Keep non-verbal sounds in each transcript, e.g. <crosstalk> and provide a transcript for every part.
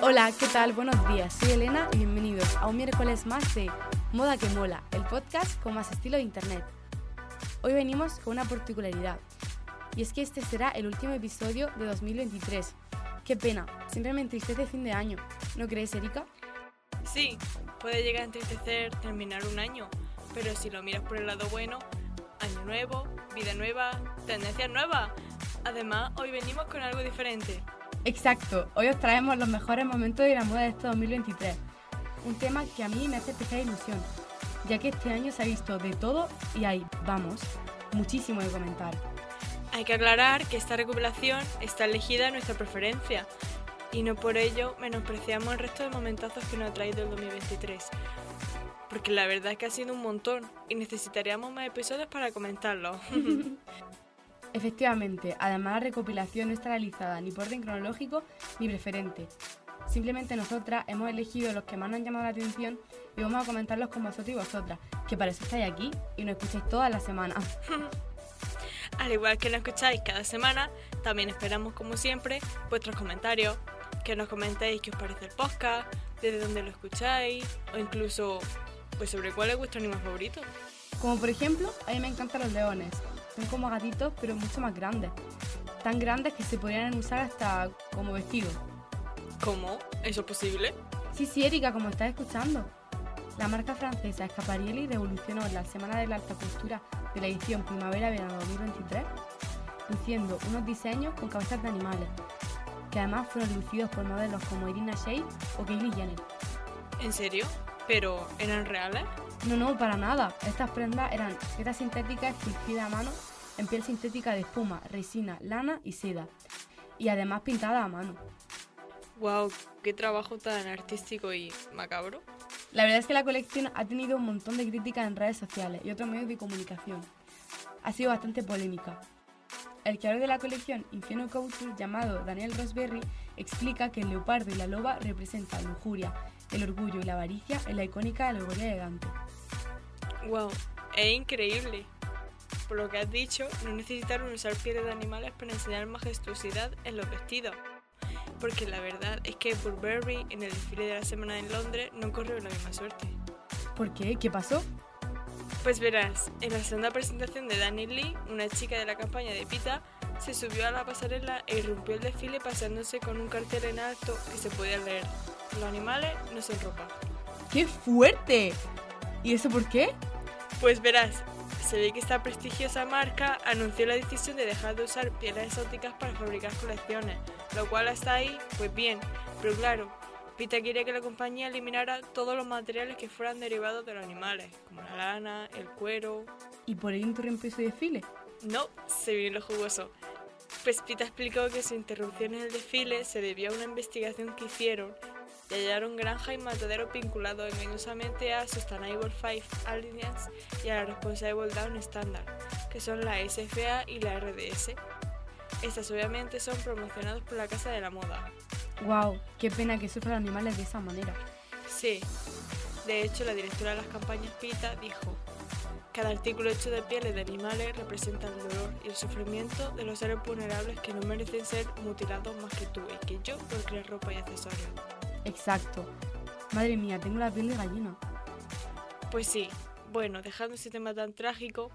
Hola, ¿qué tal? Buenos días. Soy Elena y bienvenidos a un miércoles más de Moda que Mola, el podcast con más estilo de Internet. Hoy venimos con una particularidad, y es que este será el último episodio de 2023. Qué pena, siempre me entristece fin de año, ¿no crees, Erika? Sí, puede llegar a entristecer terminar un año, pero si lo miras por el lado bueno, año nuevo, vida nueva, tendencias nuevas. Además, hoy venimos con algo diferente. Exacto, hoy os traemos los mejores momentos de la moda de este 2023. Un tema que a mí me hace especial ilusión, ya que este año se ha visto de todo y hay, vamos, muchísimo de comentar. Hay que aclarar que esta recopilación está elegida a nuestra preferencia y no por ello menospreciamos el resto de momentazos que nos ha traído el 2023. Porque la verdad es que ha sido un montón y necesitaríamos más episodios para comentarlo. <laughs> Efectivamente, además la recopilación no está realizada ni por orden cronológico ni preferente. Simplemente nosotras hemos elegido los que más nos han llamado la atención y vamos a comentarlos con vosotros y vosotras, que parece que estáis aquí y nos escucháis todas las semanas. <laughs> Al igual que nos escucháis cada semana, también esperamos como siempre vuestros comentarios, que nos comentéis qué os parece el podcast, desde dónde lo escucháis o incluso pues sobre cuál es vuestro animal favorito. Como por ejemplo, a mí me encantan los leones. Son como gatitos pero mucho más grandes. Tan grandes que se podrían usar hasta como vestido. ¿Cómo? ¿Eso es posible? Sí, sí, Erika, como estás escuchando. La marca francesa Escaparielli revolucionó la Semana de la Alta Costura de la edición Primavera-Verano 2023, luciendo unos diseños con cabezas de animales, que además fueron lucidos por modelos como Irina Shayk o Kylie Jenner. ¿En serio? ¿Pero eran reales? No, no, para nada. Estas prendas eran telas sintéticas esculpidas a mano en piel sintética de espuma, resina, lana y seda, y además pintadas a mano. ¡Wow! ¡Qué trabajo tan artístico y macabro! La verdad es que la colección ha tenido un montón de críticas en redes sociales y otros medios de comunicación. Ha sido bastante polémica. El creador de la colección Infieno Couture, llamado Daniel Rosberry, explica que el leopardo y la loba representan lujuria, el orgullo y la avaricia en la icónica alegoría de Dante. ¡Wow! Es increíble. Por lo que has dicho, no necesitaron usar pieles de animales para enseñar majestuosidad en los vestidos. Porque la verdad es que Burberry en el desfile de la semana en Londres no corrió la misma suerte. ¿Por qué? ¿Qué pasó? Pues verás, en la segunda presentación de Dani Lee, una chica de la campaña de Pita, se subió a la pasarela e irrumpió el desfile paseándose con un cartel en alto que se podía leer: Los animales no son ropa. ¡Qué fuerte! ¿Y eso por qué? Pues verás, se ve que esta prestigiosa marca anunció la decisión de dejar de usar pieles exóticas para fabricar colecciones, lo cual hasta ahí, pues bien, pero claro, Pita quería que la compañía eliminara todos los materiales que fueran derivados de los animales, como la lana, el cuero. ¿Y por ello interrumpió su desfile? No, se vio lo jugoso. Pues Pita explicó que su interrupción en el desfile se debió a una investigación que hicieron y hallaron granja y matadero vinculados engañosamente a Sustainable Five Alliance y a la Responsible Down Standard, que son la SFA y la RDS. Estas obviamente son promocionados por la Casa de la Moda. ¡Wow! ¡Qué pena que sufran animales de esa manera! Sí. De hecho, la directora de las campañas PITA dijo, cada artículo hecho de pieles de animales representa el dolor y el sufrimiento de los seres vulnerables que no merecen ser mutilados más que tú y que yo por crear ropa y accesorios. Exacto. Madre mía, tengo la piel de gallina. Pues sí. Bueno, dejando ese tema tan trágico,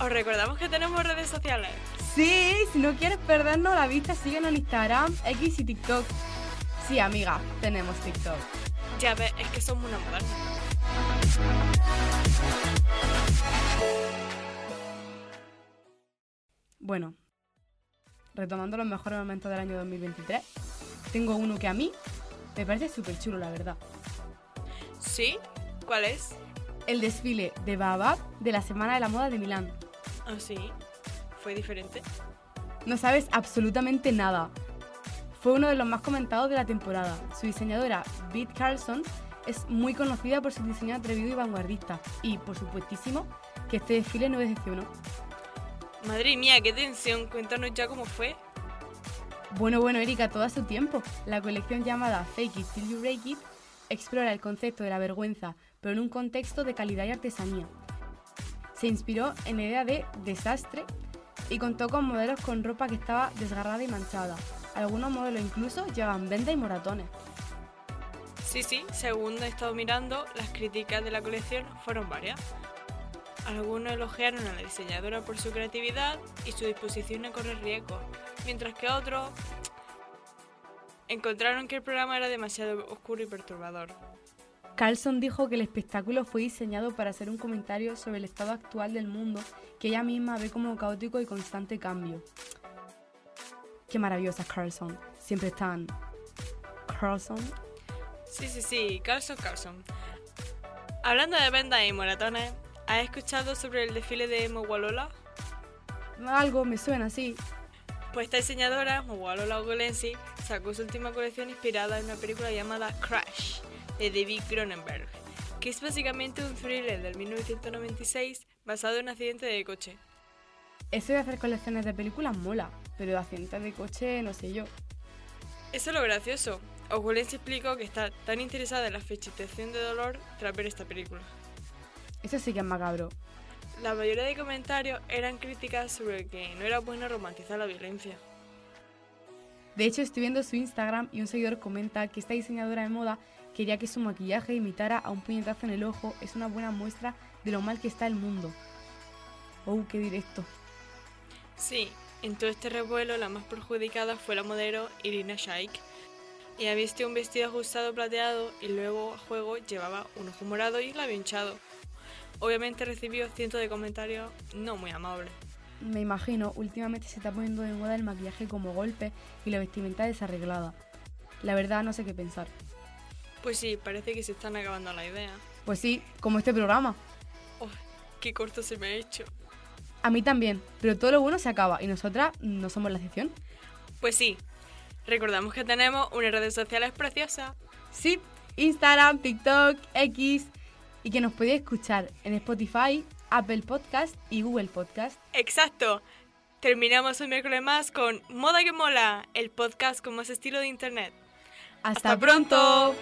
os recordamos que tenemos redes sociales. Sí, si no quieres perdernos la vista, síguenos en Instagram, X y TikTok. Sí, amiga, tenemos TikTok. Ya ves, es que somos una moderna. Bueno, retomando los mejores momentos del año 2023, tengo uno que a mí me parece súper chulo, la verdad. ¿Sí? ¿Cuál es? El desfile de Baobab de la Semana de la Moda de Milán. Ah, sí. ¿Fue diferente? No sabes absolutamente nada. Fue uno de los más comentados de la temporada. Su diseñadora, Beat Carlson, es muy conocida por su diseño atrevido y vanguardista. Y, por supuestísimo, que este desfile no decepcionó. Madre mía, qué tensión. Cuéntanos ya cómo fue. Bueno, bueno, Erika, todo a su tiempo. La colección llamada Fake It Till You Break It explora el concepto de la vergüenza, pero en un contexto de calidad y artesanía. Se inspiró en la idea de desastre y contó con modelos con ropa que estaba desgarrada y manchada. Algunos modelos incluso llevaban vendas y moratones. Sí, sí, según he estado mirando, las críticas de la colección fueron varias. Algunos elogiaron a la diseñadora por su creatividad y su disposición a correr riesgos, mientras que otros encontraron que el programa era demasiado oscuro y perturbador. Carlson dijo que el espectáculo fue diseñado para hacer un comentario sobre el estado actual del mundo que ella misma ve como caótico y constante cambio. Qué maravillosa Carlson. Siempre están. Carlson. Sí, sí, sí, Carlson, Carlson. Hablando de vendas y moratones, ¿has escuchado sobre el desfile de Mowalola? Algo me suena así. Pues esta diseñadora, Mowalola Ogolensi, sacó su última colección inspirada en una película llamada Crash de David Cronenberg, que es básicamente un thriller del 1996 basado en un accidente de coche. Eso de hacer colecciones de películas mola, pero de accidentes de coche no sé yo. Eso es lo gracioso. se explicó que está tan interesada en la fechitación de dolor tras ver esta película. Eso sí que es macabro. La mayoría de comentarios eran críticas sobre que no era bueno romantizar la violencia. De hecho, estoy viendo su Instagram y un seguidor comenta que esta diseñadora de moda quería que su maquillaje imitara a un puñetazo en el ojo es una buena muestra de lo mal que está el mundo. Oh, qué directo. Sí, en todo este revuelo la más perjudicada fue la modelo Irina Shayk. Ella vistió un vestido ajustado plateado y luego a juego llevaba un ojo morado y un labio hinchado. Obviamente recibió cientos de comentarios no muy amables. Me imagino, últimamente se está poniendo de moda el maquillaje como golpe y la vestimenta desarreglada. La verdad no sé qué pensar. Pues sí, parece que se están acabando la idea. Pues sí, como este programa. Oh, qué corto se me ha hecho. A mí también, pero todo lo bueno se acaba y nosotras no somos la excepción. Pues sí, recordamos que tenemos unas redes sociales preciosas. Sí, Instagram, TikTok, X y que nos podéis escuchar en Spotify, Apple Podcast y Google Podcast. Exacto. Terminamos un miércoles más con Moda que Mola, el podcast con más estilo de Internet. Hasta, pronto.